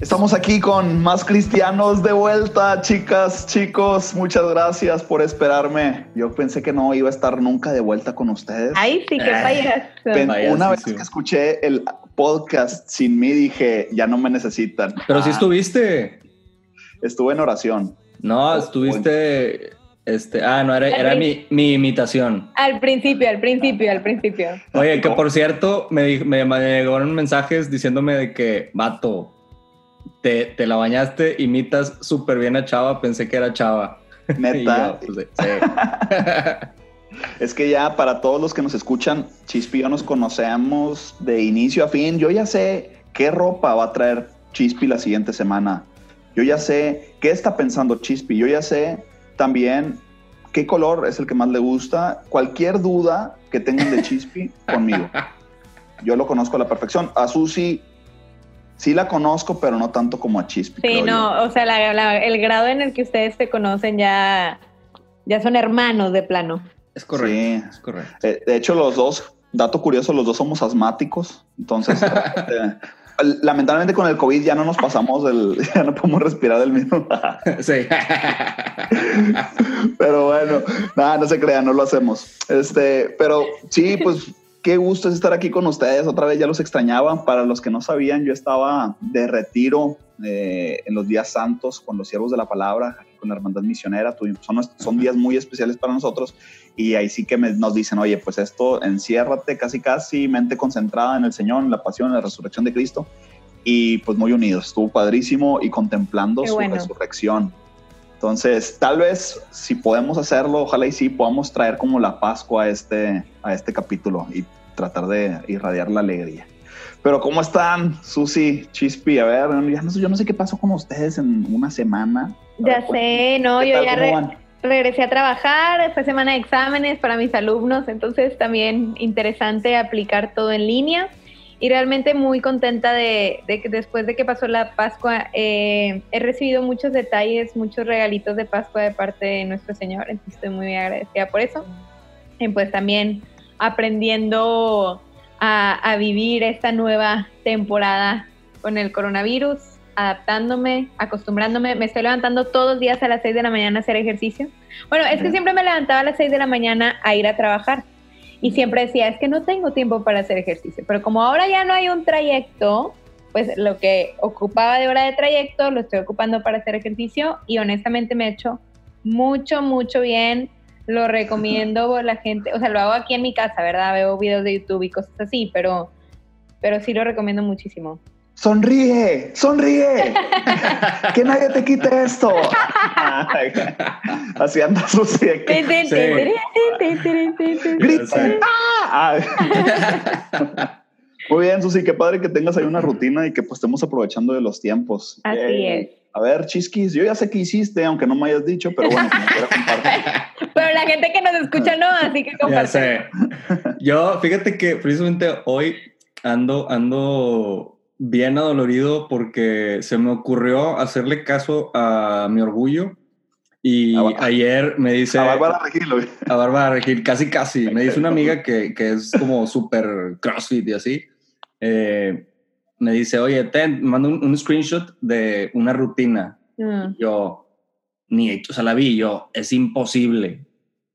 Estamos aquí con más cristianos de vuelta, chicas, chicos. Muchas gracias por esperarme. Yo pensé que no iba a estar nunca de vuelta con ustedes. Ay, sí, qué payaso. Una vez que escuché el podcast sin mí, dije, ya no me necesitan. Pero si estuviste. Estuve en oración. No, estuviste. Este, ah, no, era, era mi, mi, imitación. Al principio, al principio, al principio. Oye, que por cierto, me, me, me llegaron mensajes diciéndome de que, vato, te, te la bañaste, imitas súper bien a Chava, pensé que era Chava. Neta. Pues, es que ya para todos los que nos escuchan, Chispi y yo nos conocemos de inicio a fin. Yo ya sé qué ropa va a traer Chispi la siguiente semana. Yo ya sé qué está pensando Chispi. Yo ya sé también qué color es el que más le gusta. Cualquier duda que tengan de Chispi, conmigo. Yo lo conozco a la perfección. A Susi sí la conozco, pero no tanto como a Chispi. Sí, no, o sea, el grado en el que ustedes se conocen ya, ya son hermanos de plano. Es correcto. Es correcto. Eh, de hecho, los dos, dato curioso, los dos somos asmáticos. Entonces, eh, lamentablemente con el COVID ya no nos pasamos del, ya no podemos respirar del mismo. sí. pero bueno, nada, no se crean, no lo hacemos. Este, pero sí, pues qué gusto es estar aquí con ustedes. Otra vez ya los extrañaba. Para los que no sabían, yo estaba de retiro eh, en los días santos con los siervos de la palabra, con la hermandad misionera. Son, son días muy especiales para nosotros y ahí sí que nos dicen, oye, pues esto, enciérrate casi casi, mente concentrada en el Señor, en la pasión, en la resurrección de Cristo. Y pues muy unidos, estuvo padrísimo y contemplando su resurrección. Entonces, tal vez si podemos hacerlo, ojalá y sí podamos traer como la Pascua a este, a este capítulo y tratar de irradiar la alegría. Pero ¿cómo están, Susi, Chispi? A ver, yo no sé qué pasó con ustedes en una semana. Ya sé, no, yo ya regresé a trabajar, fue semana de exámenes para mis alumnos, entonces también interesante aplicar todo en línea. Y realmente muy contenta de, que después de que pasó la Pascua eh, he recibido muchos detalles, muchos regalitos de Pascua de parte de nuestro Señor, entonces estoy muy agradecida por eso. Y pues también aprendiendo a, vivir esta nueva temporada con el coronavirus, adaptándome, acostumbrándome. Me estoy levantando todos los días a las 6 de la mañana a hacer ejercicio. Bueno, es que siempre me levantaba a las 6 de la mañana a ir a trabajar. Y siempre decía, es que no tengo tiempo para hacer ejercicio. Pero como ahora ya no hay un trayecto, pues lo que ocupaba de hora de trayecto lo estoy ocupando para hacer ejercicio y honestamente me ha hecho mucho, mucho bien lo recomiendo la gente, o sea, lo hago aquí en mi casa, ¿verdad? Veo videos de YouTube y cosas así, pero, pero sí lo recomiendo muchísimo. Sonríe, sonríe, que nadie te quite esto. Así anda su Muy bien, Susi, qué padre que tengas ahí una rutina y que pues estemos aprovechando de los tiempos. Así es. A ver, Chisquis, yo ya sé que hiciste, aunque no me hayas dicho, pero bueno, Pero la gente que nos escucha no, así que comparte. Yo, fíjate que precisamente hoy ando, ando bien adolorido porque se me ocurrió hacerle caso a mi orgullo. Y ayer me dice... A Bárbara Regil. A Bárbara Regil, casi, casi. Me dice una amiga que, que es como súper crossfit y así. Eh, me dice, oye, ten, mando un, screenshot de una rutina. Mm. Yo, ni, o sea, la vi, yo, es imposible.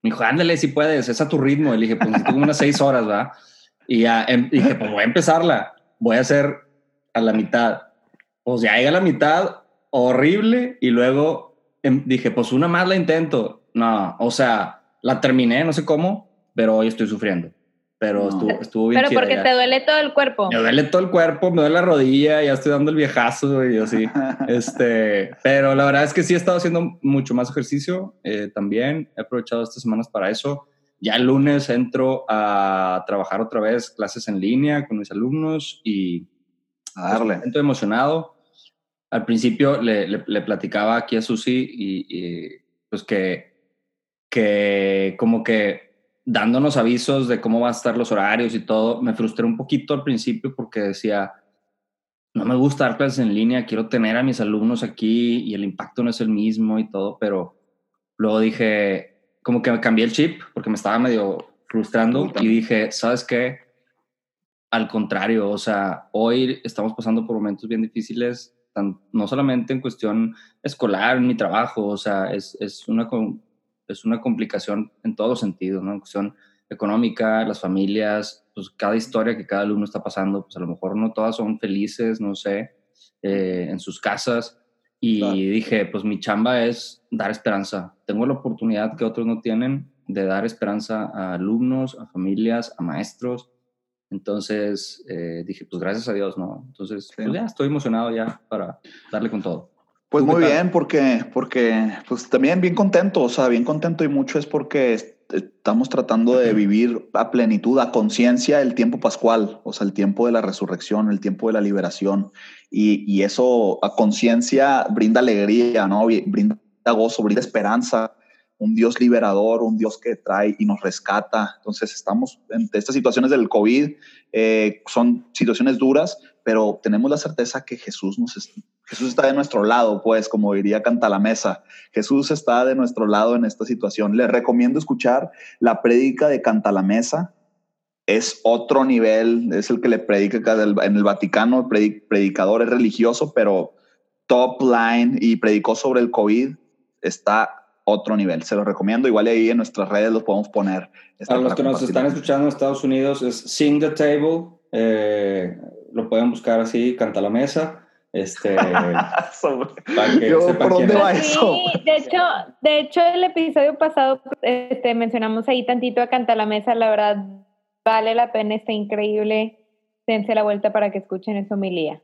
Me dijo, ándale si puedes, es a tu ritmo. Y le dije, pues tengo unas seis horas, ¿va? Y ya em, dije, pues voy a empezarla, voy a hacer a la mitad. Pues ya llega a la mitad, horrible, y luego em, dije, pues una más la intento. No, o sea, la terminé, no sé cómo, pero hoy estoy sufriendo. pero estuvo, estuvo bien Pero porque te duele todo el cuerpo. Me duele todo el cuerpo, me duele la rodilla, ya estoy dando el viejazo y así. este, pero la verdad es que sí he estado haciendo mucho más ejercicio eh, también. He aprovechado estas semanas para eso. Ya el lunes entro a trabajar otra vez clases en línea con mis alumnos y a darle. Estoy emocionado. Al principio le, le, platicaba aquí a Susi y, y pues que, que como que dándonos avisos de cómo van a estar los horarios y todo, me frustré un poquito al principio porque decía, no me gusta dar clases en línea, quiero tener a mis alumnos aquí y el impacto no es el mismo y todo, pero luego dije, como que me cambié el chip porque me estaba medio frustrando y dije, ¿sabes qué? Al contrario, o sea, hoy estamos pasando por momentos bien difíciles, no solamente en cuestión escolar, en mi trabajo, o sea, es, es una es una complicación en todos los sentidos, ¿no? En cuestión económica, las familias, pues cada historia que cada alumno está pasando, pues a lo mejor no todas son felices, no sé, eh, en sus casas. Y dije, pues mi chamba es dar esperanza. Tengo la oportunidad que otros no tienen de dar esperanza a alumnos, a familias, a maestros. Entonces eh, dije, pues gracias a Dios, ¿no? Entonces, pues ya estoy emocionado ya para darle con todo. Pues muy bien, porque, porque pues también bien contento, o sea, bien contento y mucho es porque estamos tratando de vivir a plenitud, a conciencia el tiempo pascual, o sea, el tiempo de la resurrección, el tiempo de la liberación. Y, y eso a conciencia brinda alegría, ¿no? Brinda gozo, brinda esperanza, un Dios liberador, un Dios que trae y nos rescata. Entonces estamos en estas situaciones del COVID, eh, son situaciones duras, pero tenemos la certeza que Jesús, nos, Jesús está de nuestro lado, pues como diría Canta la Mesa, Jesús está de nuestro lado en esta situación. Les recomiendo escuchar la prédica de Canta la Mesa. Es otro nivel, es el que le predica en el Vaticano, predicador es religioso, pero top line y predicó sobre el COVID. Está otro nivel. Se lo recomiendo. Igual ahí en nuestras redes los podemos poner. A los que nos están escuchando en Estados Unidos es Sing the Table. Eh, lo pueden buscar así, Canta la Mesa. Este, ¿Por dónde va eso? de hecho, de hecho, el episodio pasado este, mencionamos ahí tantito a Canta la Mesa. La verdad, vale la pena, está increíble. Dense la vuelta para que escuchen esa homilía.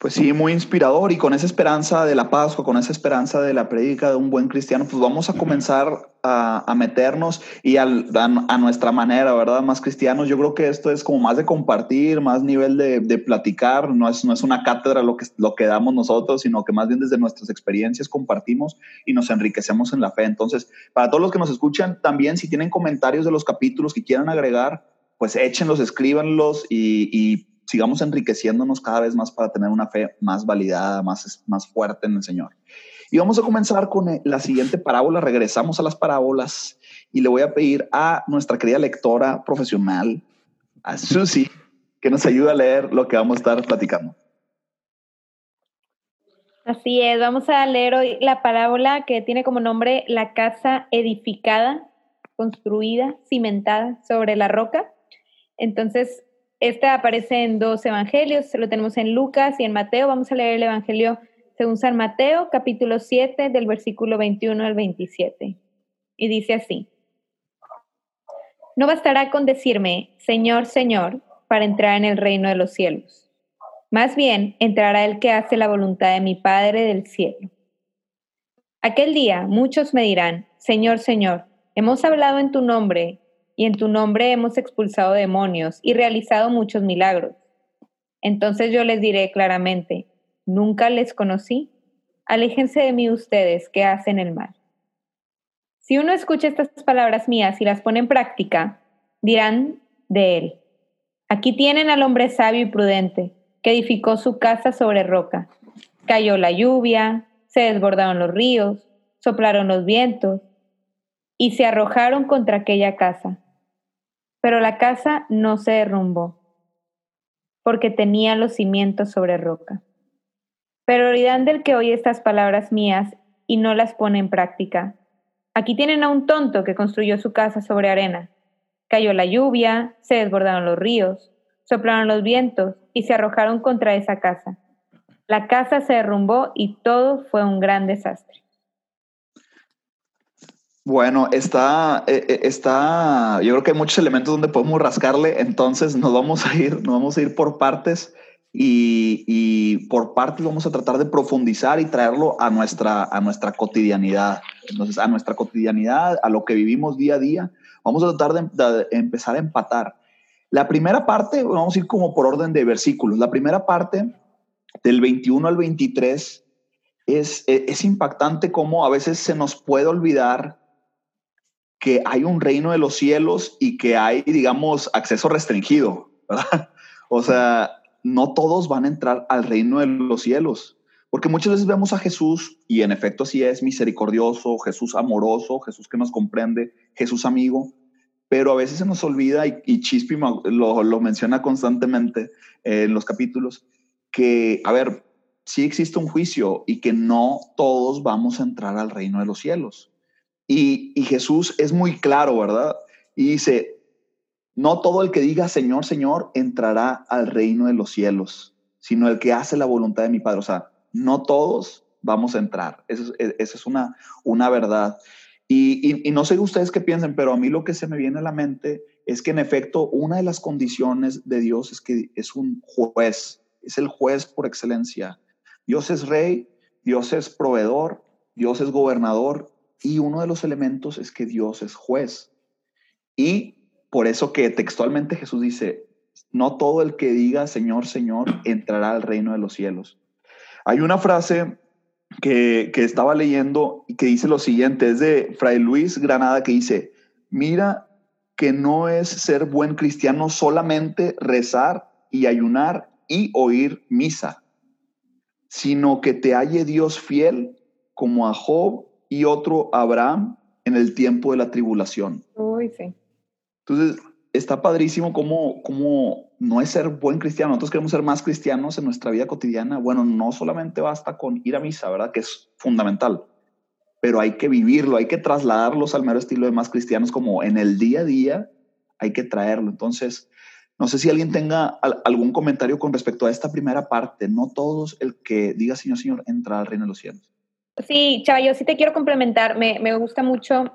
Pues sí, muy inspirador y con esa esperanza de la Pascua, con esa esperanza de la prédica de un buen cristiano, pues vamos a comenzar a, meternos y a, nuestra manera, ¿verdad? Más cristianos. Yo creo que esto es como más de compartir, más nivel de, platicar, no es, no es una cátedra lo que, lo que damos nosotros, sino que más bien desde nuestras experiencias compartimos y nos enriquecemos en la fe. Entonces, para todos los que nos escuchan, también si tienen comentarios de los capítulos que quieran agregar, pues échenlos, escríbanlos y, y sigamos enriqueciéndonos cada vez más para tener una fe más validada, más, más fuerte en el Señor. Y vamos a comenzar con eh, la siguiente parábola. Regresamos a las parábolas y le voy a pedir a nuestra querida lectora profesional, a Susi, que nos ayude a leer lo que vamos a estar platicando. Así es, vamos a leer hoy la parábola que tiene como nombre La casa edificada, construida, cimentada sobre la roca. Entonces, esta aparece en dos evangelios, lo tenemos en Lucas y en Mateo. Vamos a leer el evangelio según San Mateo, capítulo 7, del versículo 21 al 27. Y dice así, no bastará con decirme, Señor, Señor, para entrar en el reino de los cielos. Más bien entrará el que hace la voluntad de mi Padre del cielo. Aquel día muchos me dirán, Señor, Señor, hemos hablado en tu nombre y en tu nombre hemos expulsado demonios y realizado muchos milagros. Entonces yo les diré claramente, nunca les conocí, aléjense de mí ustedes que hacen el mal. Si uno escucha estas palabras mías y las pone en práctica, dirán de él, aquí tienen al hombre sabio y prudente, que edificó su casa sobre roca. Cayó la lluvia, se desbordaron los ríos, soplaron los vientos, y se arrojaron contra aquella casa pero la casa no se derrumbó, porque tenía los cimientos sobre roca. Pero dirán del que oye estas palabras mías y no las pone en práctica. Aquí tienen a un tonto que construyó su casa sobre arena. Cayó la lluvia, se desbordaron los ríos, soplaron los vientos y se arrojaron contra esa casa. La casa se derrumbó y todo fue un gran desastre. Bueno, está, eh, eh, está, yo creo que hay muchos elementos donde podemos rascarle, entonces nos vamos a ir, nos vamos a ir por partes y, y, por partes vamos a tratar de profundizar y traerlo a nuestra, a nuestra cotidianidad. Entonces, a nuestra cotidianidad, a lo que vivimos día a día, vamos a tratar de, empezar a empatar. La primera parte, vamos a ir como por orden de versículos. La primera parte, del 21 al 23, es, es impactante cómo a veces se nos puede olvidar que hay un reino de los cielos y que hay, digamos, acceso restringido, ¿verdad? O sea, no todos van a entrar al reino de los cielos, porque muchas veces vemos a Jesús y en efecto sí es misericordioso, Jesús amoroso, Jesús que nos comprende, Jesús amigo, pero a veces se nos olvida y, y Chispi lo, lo, menciona constantemente en los capítulos, que, a ver, sí existe un juicio y que no todos vamos a entrar al reino de los cielos. Y, Jesús es muy claro, ¿verdad? Y dice, no todo el que diga Señor, Señor entrará al reino de los cielos, sino el que hace la voluntad de mi Padre. O sea, no todos vamos a entrar. Esa es, una, una verdad. Y, y, no sé ustedes qué piensen, pero a mí lo que se me viene a la mente es que en efecto una de las condiciones de Dios es que es un juez, es el juez por excelencia. Dios es rey, Dios es proveedor, Dios es gobernador y uno de los elementos es que Dios es juez. Y por eso que textualmente Jesús dice, no todo el que diga Señor, Señor entrará al reino de los cielos. Hay una frase que, que estaba leyendo y que dice lo siguiente, es de Fray Luis Granada que dice, mira que no es ser buen cristiano solamente rezar y ayunar y oír misa, sino que te halle Dios fiel como a Job y otro Abraham en el tiempo de la tribulación. Uy, sí. Entonces, está padrísimo cómo, cómo no es ser buen cristiano. Nosotros queremos ser más cristianos en nuestra vida cotidiana. Bueno, no solamente basta con ir a misa, ¿verdad? Que es fundamental. Pero hay que vivirlo, hay que trasladarlos al mero estilo de más cristianos, como en el día a día hay que traerlo. Entonces, no sé si alguien tenga algún comentario con respecto a esta primera parte. No todos el que diga Señor, Señor, entra al reino de los cielos. Sí, Chava, yo sí te quiero complementar. Me, me gusta mucho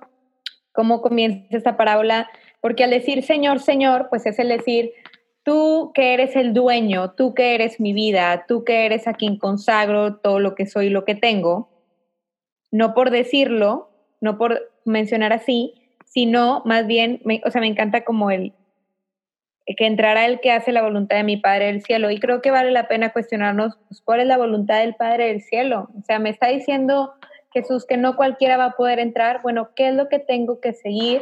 cómo comienza esta parábola, porque al decir Señor, Señor, pues es el decir, tú que eres el dueño, tú que eres mi vida, tú que eres a quien consagro todo lo que soy y lo que tengo, no por decirlo, no por mencionar así, sino más bien, o sea, me encanta como el, que entrará el que hace la voluntad de mi Padre del cielo. Y creo que vale la pena cuestionarnos pues, cuál es la voluntad del Padre del cielo. O sea, me está diciendo Jesús que no cualquiera va a poder entrar. Bueno, ¿qué es lo que tengo que seguir?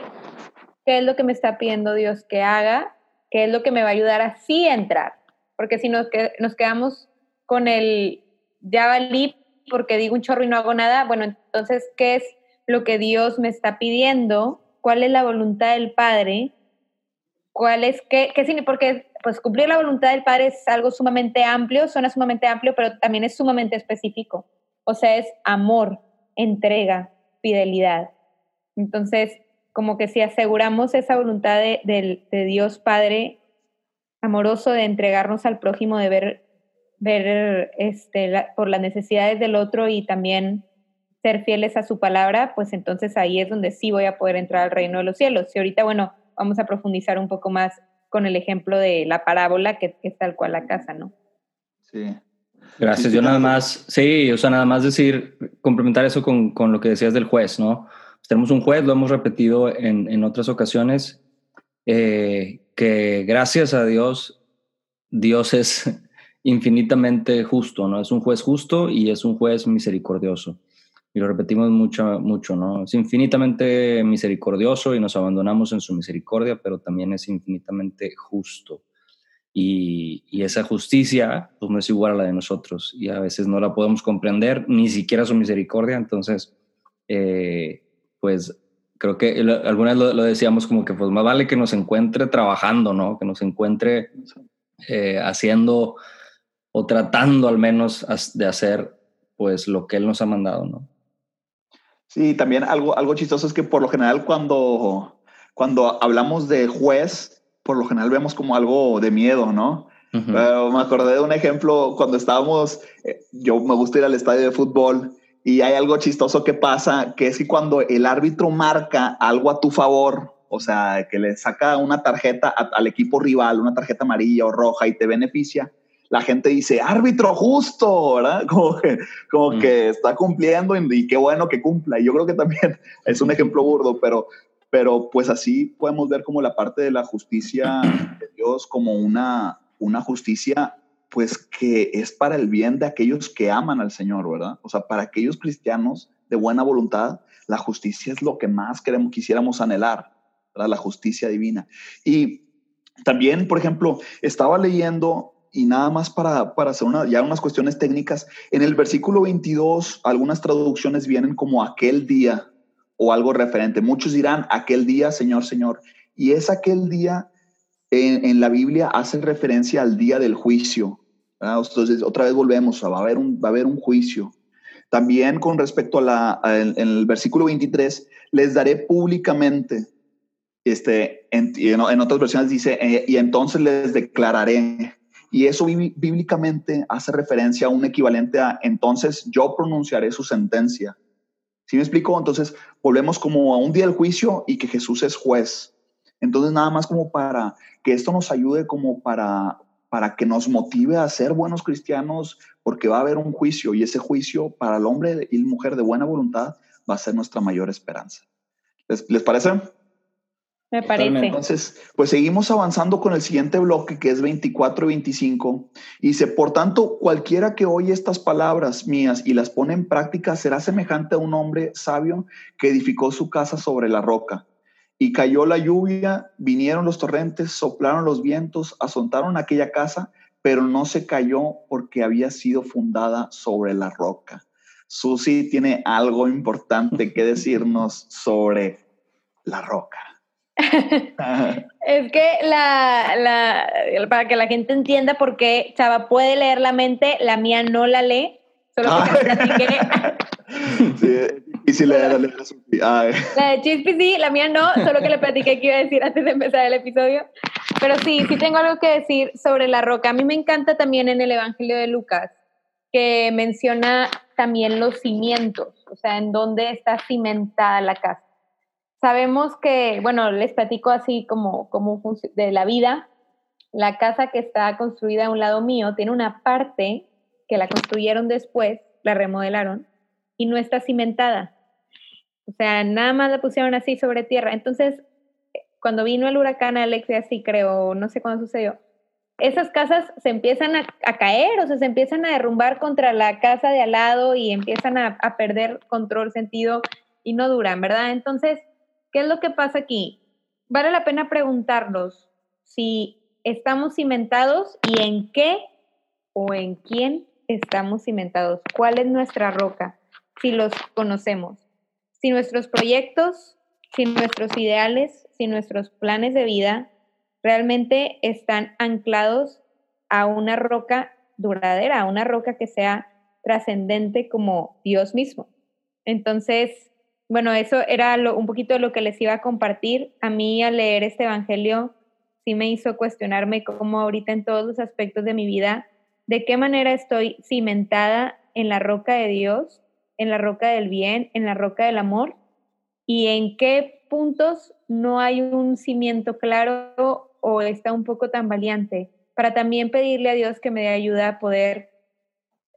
¿Qué es lo que me está pidiendo Dios que haga? ¿Qué es lo que me va a ayudar a entrar? Porque si nos, nos quedamos con el ya valí porque digo un chorro y no hago nada, bueno, entonces, ¿qué es lo que Dios me está pidiendo? ¿Cuál es la voluntad del Padre? ¿Cuál es, qué, qué Porque pues cumplir la voluntad del Padre es algo sumamente amplio, suena sumamente amplio, pero también es sumamente específico. O sea, es amor, entrega, fidelidad. Entonces, como que si aseguramos esa voluntad de, Dios Padre amoroso de entregarnos al prójimo, de ver, ver este, por las necesidades del otro y también ser fieles a su palabra, pues entonces ahí es donde sí voy a poder entrar al reino de los cielos. Y ahorita, bueno, vamos a profundizar un poco más con el ejemplo de la parábola, que, es tal cual la casa, ¿no? Sí. Gracias. Yo nada más, sí, o sea, nada más decir, complementar eso con, con lo que decías del juez, ¿no? Pues tenemos un juez, lo hemos repetido en, en otras ocasiones, eh, que gracias a Dios, Dios es infinitamente justo, ¿no? Es un juez justo y es un juez misericordioso y lo repetimos mucho, mucho, ¿no? Es infinitamente misericordioso y nos abandonamos en su misericordia, pero también es infinitamente justo. Y, esa justicia pues no es igual a la de nosotros y a veces no la podemos comprender, ni siquiera su misericordia. Entonces, eh, pues creo que algunas lo, lo, decíamos como que pues más vale que nos encuentre trabajando, ¿no? Que nos encuentre eh, haciendo o tratando al menos de hacer pues lo que Él nos ha mandado, ¿no? Sí, también algo, algo chistoso es que por lo general cuando, cuando hablamos de juez, por lo general vemos como algo de miedo, ¿no? me acordé de un ejemplo cuando estábamos, eh, yo me gusta ir al estadio de fútbol y hay algo chistoso que pasa, que es que cuando el árbitro marca algo a tu favor, o sea, que le saca una tarjeta al equipo rival, una tarjeta amarilla o roja y te beneficia, la gente dice, árbitro justo, ¿verdad? Como que, como mm. que está cumpliendo y, qué bueno que cumpla. Y yo creo que también es un ejemplo burdo, pero, pero pues así podemos ver como la parte de la justicia de Dios como una, una justicia pues que es para el bien de aquellos que aman al Señor, ¿verdad? O sea, para aquellos cristianos de buena voluntad, la justicia es lo que más queremos, quisiéramos anhelar, ¿verdad? La justicia divina. Y también, por ejemplo, estaba leyendo y nada más para, para hacer una, ya unas cuestiones técnicas, en el versículo 22 algunas traducciones vienen como aquel día o algo referente. Muchos dirán aquel día, Señor, Señor. Y es aquel día en, en la Biblia hace referencia al día del juicio, entonces, otra vez volvemos, va a haber un, va a haber un juicio. También con respecto a la, en el versículo 23, les daré públicamente, este, en, en, otras versiones dice, eh, y entonces les declararé. Y eso bíblicamente hace referencia a un equivalente a, entonces yo pronunciaré su sentencia. ¿Sí me explico? Entonces, volvemos como a un día del juicio y que Jesús es juez. Entonces, nada más como para que esto nos ayude como para para que nos motive a ser buenos cristianos, porque va a haber un juicio y ese juicio para el hombre y la mujer de buena voluntad va a ser nuestra mayor esperanza. ¿Les, parece? Me parece. Entonces, pues seguimos avanzando con el siguiente bloque que es 24 y 25. Y dice, por tanto, cualquiera que oye estas palabras mías y las pone en práctica será semejante a un hombre sabio que edificó su casa sobre la roca. Y cayó la lluvia, vinieron los torrentes, soplaron los vientos, azontaron aquella casa, pero no se cayó porque había sido fundada sobre la roca. Susi tiene algo importante que decirnos sobre la roca. es que la, para que la gente entienda por qué Chava puede leer la mente, la mía no la lee, solo ah. sí, y si le da la La de Chispi sí, la mía no, solo que le platiqué que iba a decir antes de empezar el episodio. Pero sí, sí tengo algo que decir sobre la roca. A mí me encanta también en el Evangelio de Lucas que menciona también los cimientos, o sea, en dónde está cimentada la casa. Sabemos que, bueno, les platico así como, como de la vida. La casa que está construida a un lado mío tiene una parte que la construyeron después, la remodelaron, y no está cimentada. O sea, nada más la pusieron así sobre tierra. Entonces, cuando vino el huracán Alex, así creo, no sé cuándo sucedió, esas casas se empiezan a, caer, o sea, se empiezan a derrumbar contra la casa de al lado y empiezan a, a perder control, sentido y no duran, ¿verdad? Entonces, ¿qué es lo que pasa aquí? Vale la pena preguntarnos si estamos cimentados y en qué o en quién estamos cimentados. ¿Cuál es nuestra roca? si los conocemos. Si nuestros proyectos, si nuestros ideales, si nuestros planes de vida realmente están anclados a una roca duradera, a una roca que sea trascendente como Dios mismo. Entonces, bueno, eso era un poquito de lo que les iba a compartir. A mí al leer este Evangelio sí me hizo cuestionarme cómo ahorita en todos los aspectos de mi vida, de qué manera estoy cimentada en la roca de Dios en la roca del bien, en la roca del amor, y en qué puntos no hay un cimiento claro o está un poco tan valiente, para también pedirle a Dios que me dé ayuda a poder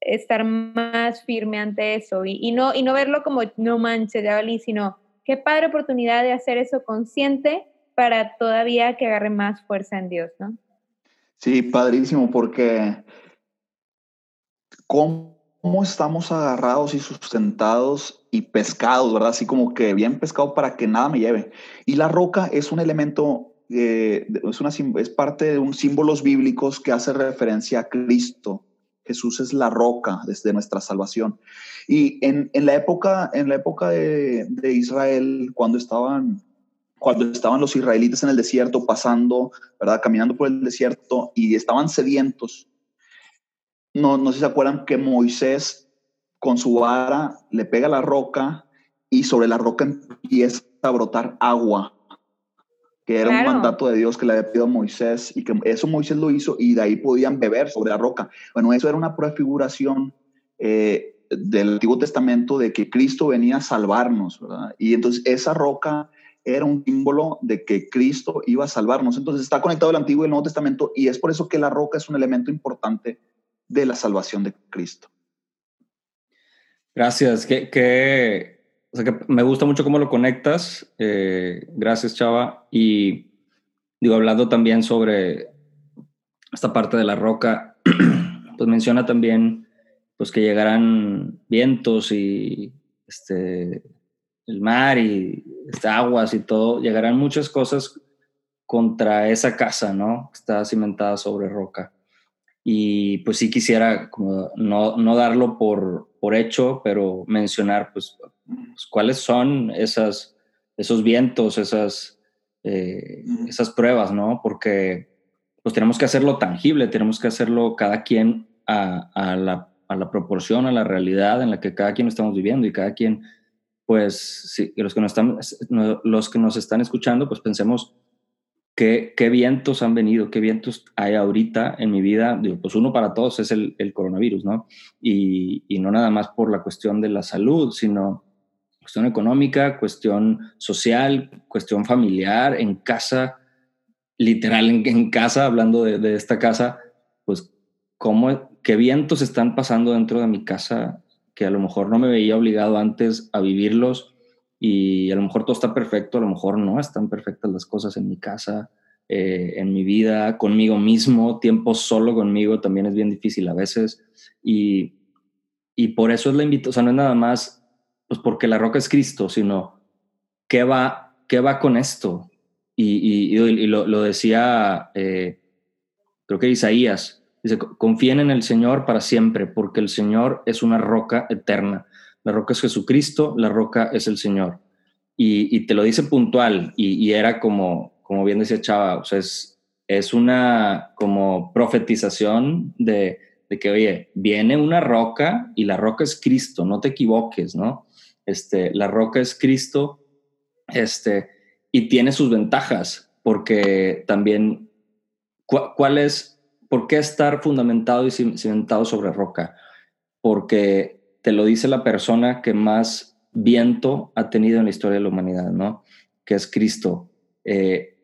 estar más firme ante eso y, no, y no verlo como no manches, ya valí, sino qué padre oportunidad de hacer eso consciente para todavía que agarre más fuerza en Dios, ¿no? Sí, padrísimo, porque ¿cómo cómo estamos agarrados y sustentados y pescados, ¿verdad? Así como que bien pescado para que nada me lleve. Y la roca es un elemento, eh, es, una, es parte de un símbolos bíblicos que hace referencia a Cristo. Jesús es la roca desde nuestra salvación. Y en, en la época, en la época de, de Israel, cuando estaban cuando estaban los israelitas en el desierto pasando, ¿verdad? Caminando por el desierto y estaban sedientos, no, no sé si se acuerdan que Moisés con su vara le pega la roca y sobre la roca empieza a brotar agua, que era un mandato de Dios que le había pedido a Moisés y que eso Moisés lo hizo y de ahí podían beber sobre la roca. Bueno, eso era una prefiguración eh, del Antiguo Testamento de que Cristo venía a salvarnos, ¿verdad? Y entonces esa roca era un símbolo de que Cristo iba a salvarnos. Entonces está conectado el Antiguo y el Nuevo Testamento y es por eso que la roca es un elemento importante de la salvación de Cristo. Gracias. Que, me gusta mucho cómo lo conectas. Eh, gracias, Chava. Y digo, hablando también sobre esta parte de la roca, pues menciona también pues que llegarán vientos y este, el mar y este, aguas y todo, llegarán muchas cosas contra esa casa, ¿no? Está cimentada sobre roca. Y pues sí quisiera no, no darlo por, por hecho, pero mencionar pues cuáles son esas, esos vientos, esas, eh, esas pruebas, ¿no? Porque pues tenemos que hacerlo tangible, tenemos que hacerlo cada quien a, a, la, a la proporción, a la realidad en la que cada quien estamos viviendo y cada quien pues sí, los que nos están, los que nos están escuchando, pues pensemos qué, qué vientos han venido, qué vientos hay ahorita en mi vida. Digo, pues uno para todos es el, el coronavirus, ¿no? Y, y, no nada más por la cuestión de la salud, sino cuestión económica, cuestión social, cuestión familiar, en casa, literal en, en casa, hablando de, de esta casa, pues cómo, qué vientos están pasando dentro de mi casa que a lo mejor no me veía obligado antes a vivirlos y a lo mejor todo está perfecto, a lo mejor no están perfectas las cosas en mi casa, eh, en mi vida, conmigo mismo, tiempo solo conmigo también es bien difícil a veces. Y, y por eso es la invitación, o sea, no es nada más pues porque la roca es Cristo, sino qué va, qué va con esto. Y, y, lo, decía, eh, creo que Isaías, Dice, confíen en el Señor para siempre, porque el Señor es una roca eterna. La roca es Jesucristo, la roca es el Señor. Y, te lo dice puntual, y, era como, como bien decía Chava, o sea, es, es una como profetización de, de, que, oye, viene una roca y la roca es Cristo, no te equivoques, ¿no? Este, la roca es Cristo, este, y tiene sus ventajas, porque también, ¿cuál es ¿Por qué estar fundamentado y cimentado sobre roca? Porque te lo dice la persona que más viento ha tenido en la historia de la humanidad, ¿no? Que es Cristo. Eh,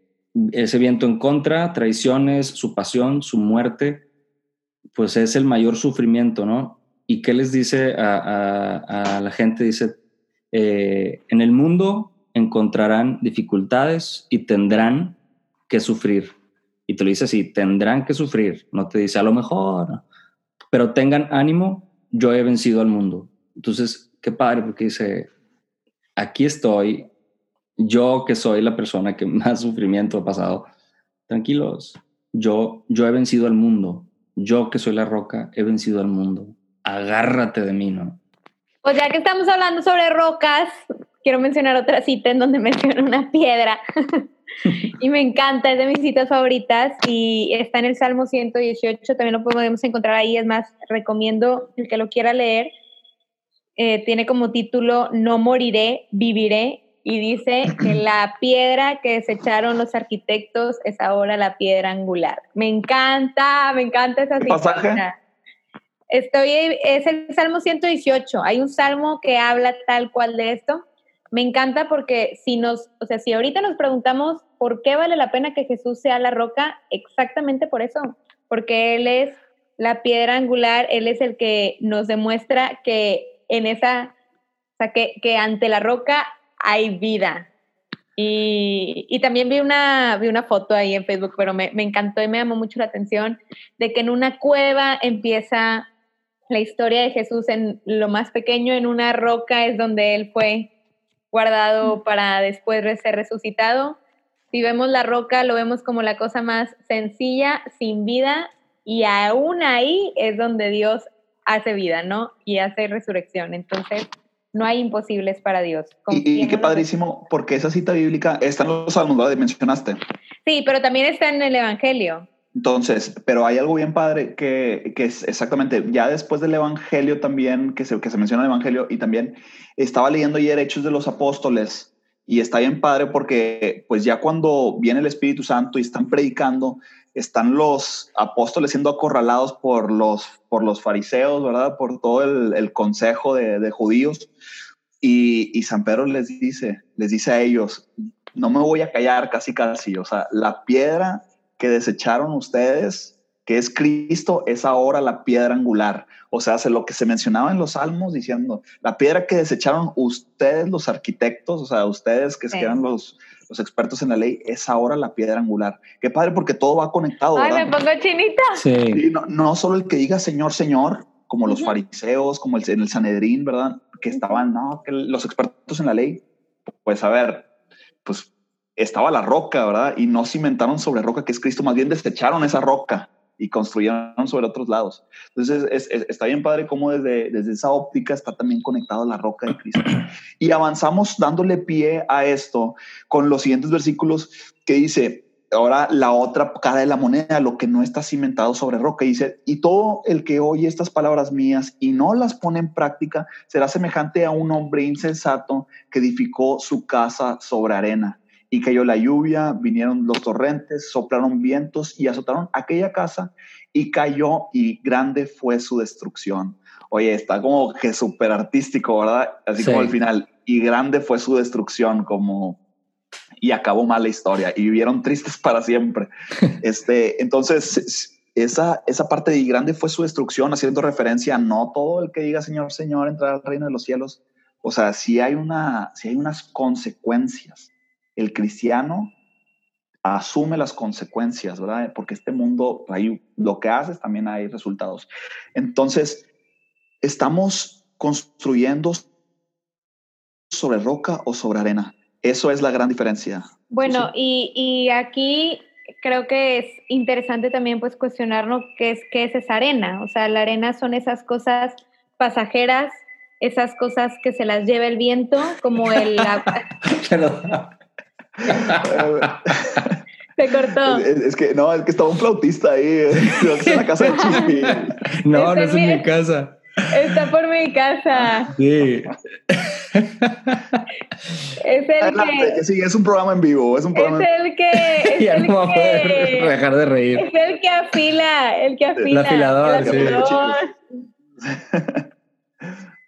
ese viento en contra, traiciones, su pasión, su muerte, pues es el mayor sufrimiento, ¿no? ¿Y qué les dice a, la gente? Dice, eh, en el mundo encontrarán dificultades y tendrán que sufrir. Y te lo dice así, tendrán que sufrir, no te dice a lo mejor, pero tengan ánimo, yo he vencido al mundo. Entonces, qué padre, porque dice, aquí estoy, yo que soy la persona que más sufrimiento ha pasado, tranquilos, yo, yo he vencido al mundo, yo que soy la roca, he vencido al mundo, agárrate de mí, ¿no? Pues ya que estamos hablando sobre rocas, quiero mencionar otra cita en donde menciona una piedra. y me encanta, es de mis citas favoritas y está en el Salmo 118, también lo podemos encontrar ahí, es más, recomiendo el que lo quiera leer. Eh, tiene como título No moriré, viviré y dice que la piedra que desecharon los arquitectos es ahora la piedra angular. Me encanta, me encanta esa cita. Estoy, es el Salmo 118. Hay un salmo que habla tal cual de esto me encanta porque si nos, o sea, si ahorita nos preguntamos por qué vale la pena que Jesús sea la roca, exactamente por eso, porque Él es la piedra angular, Él es el que nos demuestra que en esa, o sea, que, que ante la roca hay vida. Y, y, también vi una, vi una foto ahí en Facebook, pero me, me encantó y me llamó mucho la atención de que en una cueva empieza la historia de Jesús en lo más pequeño, en una roca es donde Él fue guardado para después ser resucitado. Si vemos la roca, lo vemos como la cosa más sencilla, sin vida, y aún ahí es donde Dios hace vida, ¿no? Y hace resurrección. Entonces, no hay imposibles para Dios. Y, qué padrísimo, porque esa cita bíblica está en los salmos, ¿verdad? Mencionaste. Sí, pero también está en el Evangelio. Entonces, pero hay algo bien padre que, que, es exactamente, ya después del Evangelio también, que se, que se menciona el Evangelio, y también estaba leyendo ayer Hechos de los Apóstoles, y está bien padre porque pues ya cuando viene el Espíritu Santo y están predicando, están los apóstoles siendo acorralados por los, por los fariseos, ¿verdad? Por todo el, consejo de, judíos. Y, y, San Pedro les dice, les dice a ellos, no me voy a callar casi casi, o sea, la piedra que desecharon ustedes, que es Cristo, es ahora la piedra angular. O sea, hace lo que se mencionaba en los salmos diciendo, la piedra que desecharon ustedes los arquitectos, o sea, ustedes que eran los, los expertos en la ley, es ahora la piedra angular. Qué padre porque todo va conectado. Ay, me pongo chinita. Sí. no, solo el que diga Señor, Señor, como los fariseos, como el, en el Sanedrín, ¿verdad? Que estaban, no, que los expertos en la ley, pues a ver, pues estaba la roca, ¿verdad? Y no cimentaron sobre roca, que es Cristo, más bien desecharon esa roca y construyeron sobre otros lados. Entonces, está bien padre cómo desde, desde esa óptica está también conectado la roca de Cristo. Y avanzamos dándole pie a esto con los siguientes versículos que dice, ahora la otra cara de la moneda, lo que no está cimentado sobre roca, dice, y todo el que oye estas palabras mías y no las pone en práctica, será semejante a un hombre insensato que edificó su casa sobre arena y cayó la lluvia, vinieron los torrentes, soplaron vientos y azotaron aquella casa y cayó y grande fue su destrucción. Oye, está como que súper artístico, ¿verdad? Así como al final, y grande fue su destrucción, como y acabó mal la historia y vivieron tristes para siempre. este, entonces, esa, esa parte de y grande fue su destrucción, haciendo referencia a no todo el que diga Señor, Señor, entrar al reino de los cielos. O sea, si hay, una, si hay unas consecuencias el cristiano asume las consecuencias, ¿verdad? Porque este mundo, ahí lo que haces también hay resultados. Entonces, estamos construyendo sobre roca o sobre arena. Eso es la gran diferencia. Bueno, y, y, aquí creo que es interesante también pues cuestionarnos qué es, qué es esa arena. O sea, la arena son esas cosas pasajeras, esas cosas que se las lleva el viento, como el... Se cortó. Es, que no, es que estaba un flautista ahí en la casa de Chispi. No, no es en mi casa. Está por mi casa. Sí. Es el que, Sí, es un programa en vivo. Es, un programa es el que. Es ya el no va a poder dejar de reír. Es el que afila. El que afila. El afilador, el afilador. sí.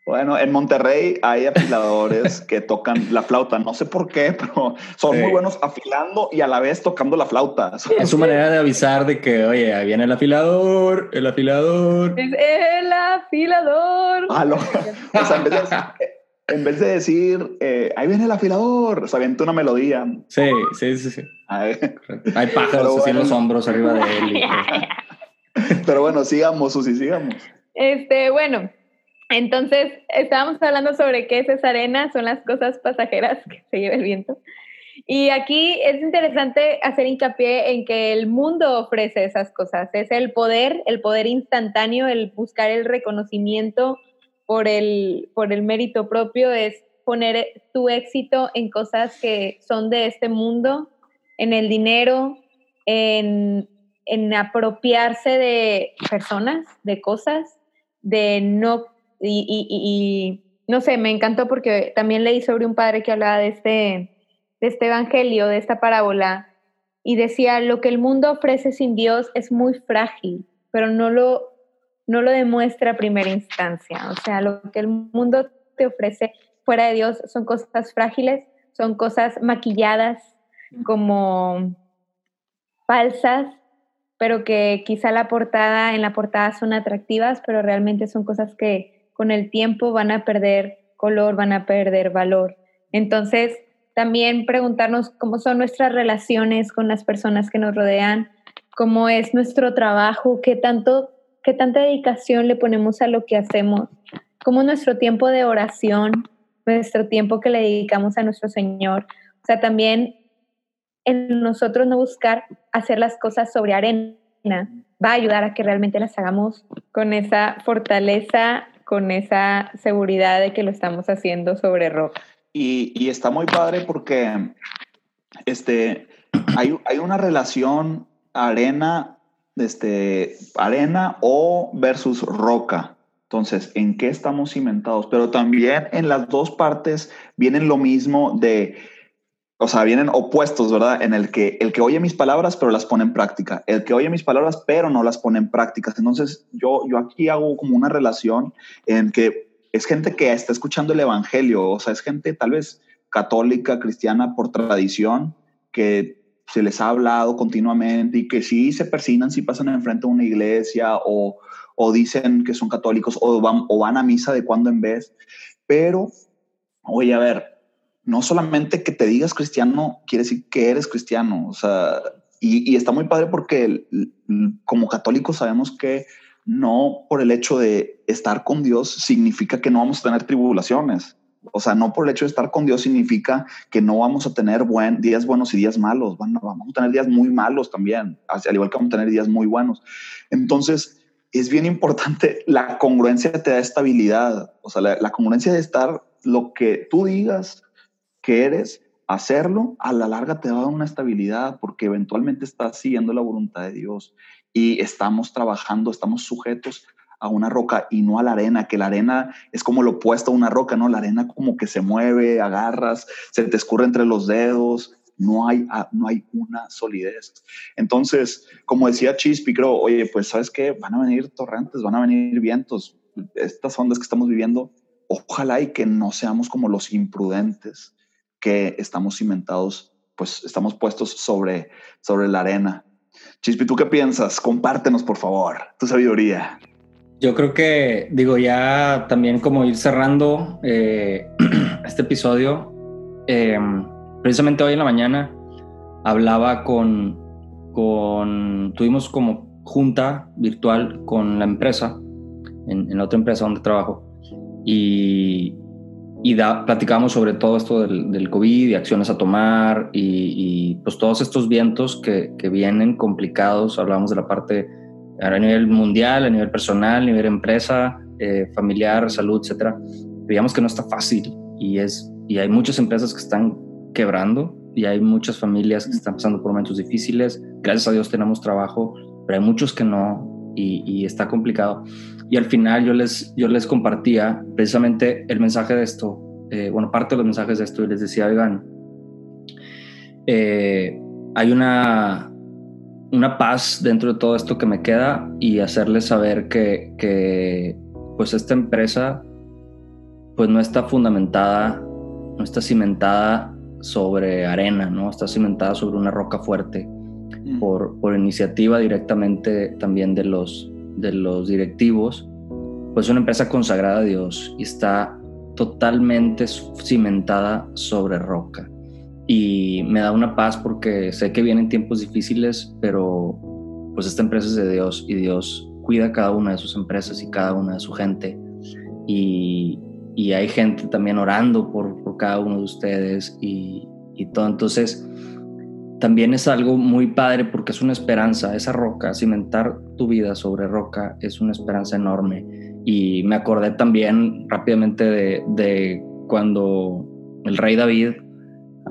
Bueno, en Monterrey hay afiladores que tocan la flauta. No sé por qué, pero son muy buenos afilando y a la vez tocando la flauta. Es su manera de avisar de que, oye, ahí viene el afilador, el afilador. Es el afilador. Ah, o sea, en vez de, decir, eh, ahí viene el afilador, se avienta una melodía. Sí, sí, sí. sí. Hay pájaros así en los hombros arriba de él. pero bueno, sigamos, Susi, sigamos. Este, bueno, entonces, estábamos hablando sobre qué es esa arena, son las cosas pasajeras que se lleva el viento. Y aquí es interesante hacer hincapié en que el mundo ofrece esas cosas. Es el poder, el poder instantáneo, el buscar el reconocimiento por el, por el mérito propio, es poner tu éxito en cosas que son de este mundo, en el dinero, en, en apropiarse de personas, de cosas, de no y, no sé, me encantó porque también leí sobre un padre que hablaba de este, de este evangelio, de esta parábola, y decía, lo que el mundo ofrece sin Dios es muy frágil, pero no lo, no lo demuestra a primera instancia. O sea, lo que el mundo te ofrece fuera de Dios son cosas frágiles, son cosas maquilladas, como falsas, pero que quizá la portada, en la portada son atractivas, pero realmente son cosas que con el tiempo van a perder color, van a perder valor. Entonces, también preguntarnos cómo son nuestras relaciones con las personas que nos rodean, cómo es nuestro trabajo, qué tanto qué tanta dedicación le ponemos a lo que hacemos, cómo nuestro tiempo de oración, nuestro tiempo que le dedicamos a nuestro Señor. O sea, también en nosotros no buscar hacer las cosas sobre arena va a ayudar a que realmente las hagamos con esa fortaleza con esa seguridad de que lo estamos haciendo sobre roca. Y, está muy padre porque este, hay, hay una relación arena, este, arena o versus roca. Entonces, ¿en qué estamos cimentados? Pero también en las dos partes vienen lo mismo de o sea, vienen opuestos, ¿verdad? En el que el que oye mis palabras pero las pone en práctica, el que oye mis palabras pero no las pone en práctica. Entonces, yo, yo aquí hago como una relación en que es gente que está escuchando el evangelio, o sea, es gente tal vez católica, cristiana por tradición, que se les ha hablado continuamente y que sí se persinan si pasan enfrente de una iglesia o, o dicen que son católicos o van, o van a misa de cuando en vez. Pero, oye, a ver, no solamente que te digas cristiano quiere decir que eres cristiano, o sea, y, está muy padre porque como católicos sabemos que no por el hecho de estar con Dios significa que no vamos a tener tribulaciones. O sea, no por el hecho de estar con Dios significa que no vamos a tener buen, días buenos y días malos. Vamos a tener días muy malos también, al igual que vamos a tener días muy buenos. Entonces, es bien importante, la congruencia te da estabilidad. O sea, la congruencia de estar lo que tú digas que eres, hacerlo, a la larga te da una estabilidad porque eventualmente estás siguiendo la voluntad de Dios. Y estamos trabajando, estamos sujetos a una roca y no a la arena, que la arena es como lo opuesto a una roca, ¿no? La arena como que se mueve, agarras, se te escurre entre los dedos, no hay, ah, no hay una solidez. Entonces, como decía Chispi, creo, oye, pues sabes qué, van a venir torrentes, van a venir vientos, estas ondas que estamos viviendo, ojalá y que no seamos como los imprudentes, que estamos cimentados, pues estamos puestos sobre, sobre la arena. Chispi, ¿tú qué piensas? Compártenos, por favor, tu sabiduría. Yo creo que, digo, ya también como ir cerrando eh, este episodio, eh, precisamente hoy en la mañana hablaba con, con, tuvimos como junta virtual con la empresa, en, en otra empresa donde trabajo, y, y da, platicamos sobre todo esto del, del, COVID y acciones a tomar y, pues todos estos vientos que, que, vienen complicados. Hablamos de la parte a nivel mundial, a nivel personal, a nivel empresa, eh, familiar, salud, etcétera. Veíamos que no está fácil y, es, y hay muchas empresas que están quebrando y hay muchas familias que están pasando por momentos difíciles. Gracias a Dios tenemos trabajo, pero hay muchos que no y, y está complicado. Y al final yo les, yo les compartía precisamente el mensaje de esto, eh, bueno, parte de los mensajes de esto y les decía, oigan, eh, hay una, una paz dentro de todo esto que me queda y hacerles saber que, que pues esta empresa pues no está fundamentada, no está cimentada sobre arena, ¿no? Está cimentada sobre una roca fuerte mm. por, por iniciativa directamente también de los, de los directivos, pues es una empresa consagrada a Dios y está totalmente cimentada sobre roca. Y me da una paz porque sé que vienen tiempos difíciles, pero pues esta empresa es de Dios y Dios cuida cada una de sus empresas y cada una de su gente. Y, y hay gente también orando por, por cada uno de ustedes y, y todo. Entonces, también es algo muy padre porque es una esperanza, esa roca, cimentar tu vida sobre roca es una esperanza enorme. Y me acordé también rápidamente de, cuando el rey David,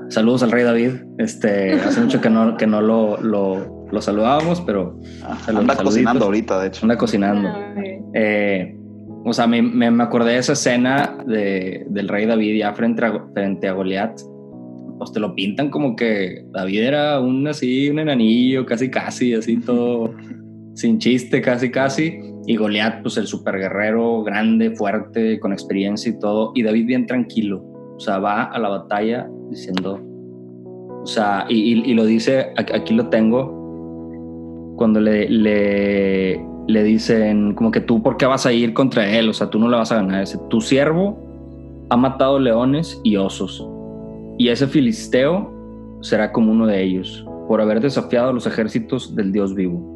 saludos al rey David, este, hace mucho que no, que no lo, lo, lo saludábamos, pero... Ah, anda cocinando ahorita, de hecho. Anda cocinando. Ah, eh, o sea, me, me, acordé de esa escena de, del rey David ya frente a, frente a Goliat pues te lo pintan como que David era un así, un enanillo, casi casi, así todo sin chiste, casi casi. Y Goliat, pues el super guerrero, grande, fuerte, con experiencia y todo. Y David bien tranquilo. O sea, va a la batalla diciendo, o sea, y, y, lo dice, aquí lo tengo, cuando le, le, le, dicen como que tú, ¿por qué vas a ir contra él? O sea, tú no le vas a ganar. Ese, tu siervo ha matado leones y osos y ese filisteo será como uno de ellos, por haber desafiado a los ejércitos del Dios vivo.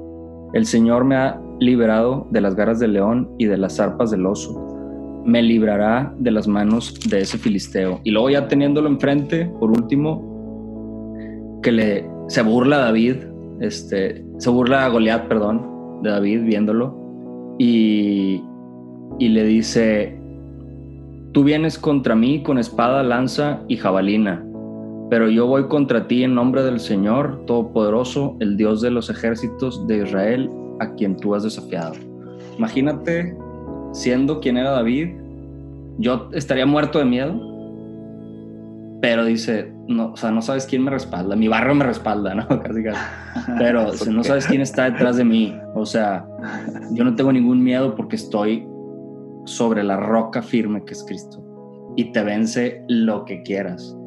El Señor me ha liberado de las garras del león y de las zarpas del oso. Me librará de las manos de ese filisteo. Y luego ya teniéndolo enfrente, por último, que le se burla David, este, se burla a Goliat, perdón, de David viéndolo y, y le dice, Tú vienes contra mí con espada, lanza y jabalina, pero yo voy contra ti en nombre del Señor Todopoderoso, el Dios de los ejércitos de Israel, a quien tú has desafiado. Imagínate siendo quien era David, yo estaría muerto de miedo. pero dice, no, o sea, no sabes quién me respalda, mi barrio me respalda, ¿no? Casi. Pero no sabes quién está detrás de mí, o sea, yo no tengo ningún miedo porque estoy sobre la roca firme que es Cristo y te vence lo que quieras.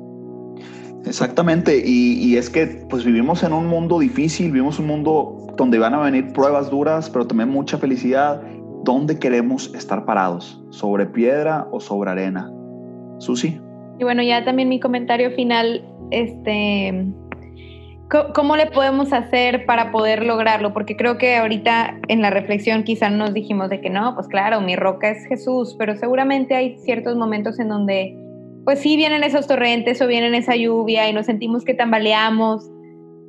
Exactamente, y, es que pues vivimos en un mundo difícil, vivimos un mundo donde van a venir pruebas duras, pero también mucha felicidad. ¿Dónde queremos estar parados? ¿Sobre piedra o sobre arena? Susi. Y bueno, ya también mi comentario final, este, ¿cómo le podemos hacer para poder lograrlo? Porque creo que ahorita en la reflexión quizá nos dijimos de que no, pues claro, mi roca es Jesús, pero seguramente hay ciertos momentos en donde pues sí vienen esos torrentes o vienen esa lluvia y nos sentimos que tambaleamos.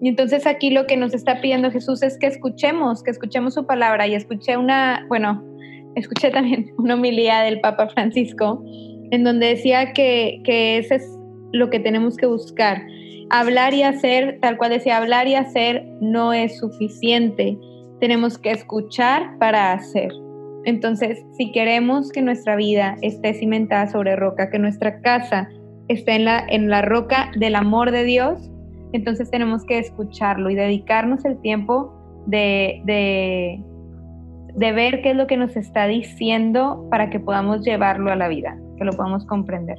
Y entonces aquí lo que nos está pidiendo Jesús es que escuchemos, que escuchemos su palabra. Y escuché una, bueno, escuché también una homilía del Papa Francisco en donde decía que, que es lo que tenemos que buscar. Hablar y hacer, tal cual decía, hablar y hacer no es suficiente. Tenemos que escuchar para hacer. Entonces, si queremos que nuestra vida esté cimentada sobre roca, que nuestra casa esté en la, en la roca del amor de Dios, entonces tenemos que escucharlo y dedicarnos el tiempo de, de, de ver qué es lo que nos está diciendo para que podamos llevarlo a la vida, que lo podamos comprender.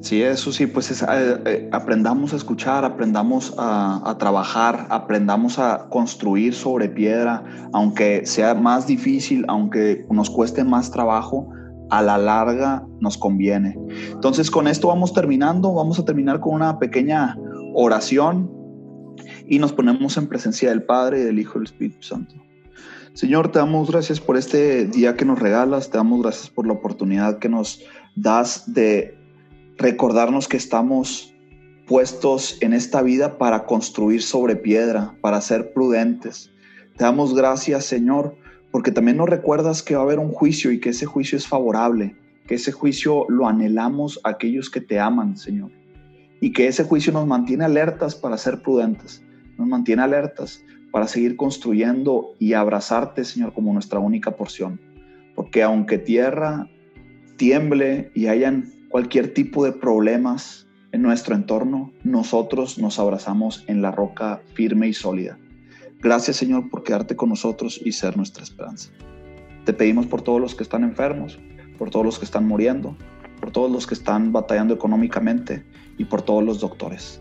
Sí, eso sí, pues es, eh, eh, aprendamos a escuchar, aprendamos a, trabajar, aprendamos a construir sobre piedra, aunque sea más difícil, aunque nos cueste más trabajo, a la larga nos conviene. Entonces con esto vamos terminando, vamos a terminar con una pequeña oración y nos ponemos en presencia del Padre, del Hijo y del Espíritu Santo. Señor, te damos gracias por este día que nos regalas, te damos gracias por la oportunidad que nos das de recordarnos que estamos puestos en esta vida para construir sobre piedra, para ser prudentes. Te damos gracias, Señor, porque también nos recuerdas que va a haber un juicio y que ese juicio es favorable, que ese juicio lo anhelamos a aquellos que te aman, Señor, y que ese juicio nos mantiene alertas para ser prudentes, nos mantiene alertas para seguir construyendo y abrazarte, Señor, como nuestra única porción. Porque aunque tierra tiemble y hayan cualquier tipo de problemas en nuestro entorno, nosotros nos abrazamos en la roca firme y sólida. Gracias Señor por quedarte con nosotros y ser nuestra esperanza. Te pedimos por todos los que están enfermos, por todos los que están muriendo, por todos los que están batallando económicamente y por todos los doctores.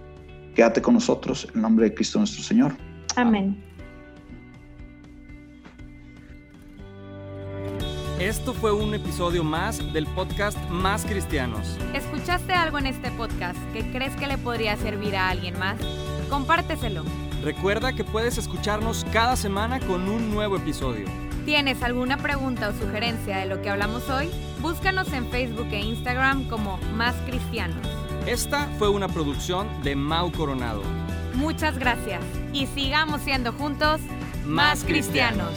Quédate con nosotros en nombre de Cristo nuestro Señor. Amén. Esto fue un episodio más del podcast Más Cristianos. ¿Escuchaste algo en este podcast que crees que le podría servir a alguien más? Compárteselo. Recuerda que puedes escucharnos cada semana con un nuevo episodio. ¿Tienes alguna pregunta o sugerencia de lo que hablamos hoy? Búscanos en Facebook e Instagram como Más Cristianos. Esta fue una producción de Mau Coronado. Muchas gracias y sigamos siendo juntos más cristianos.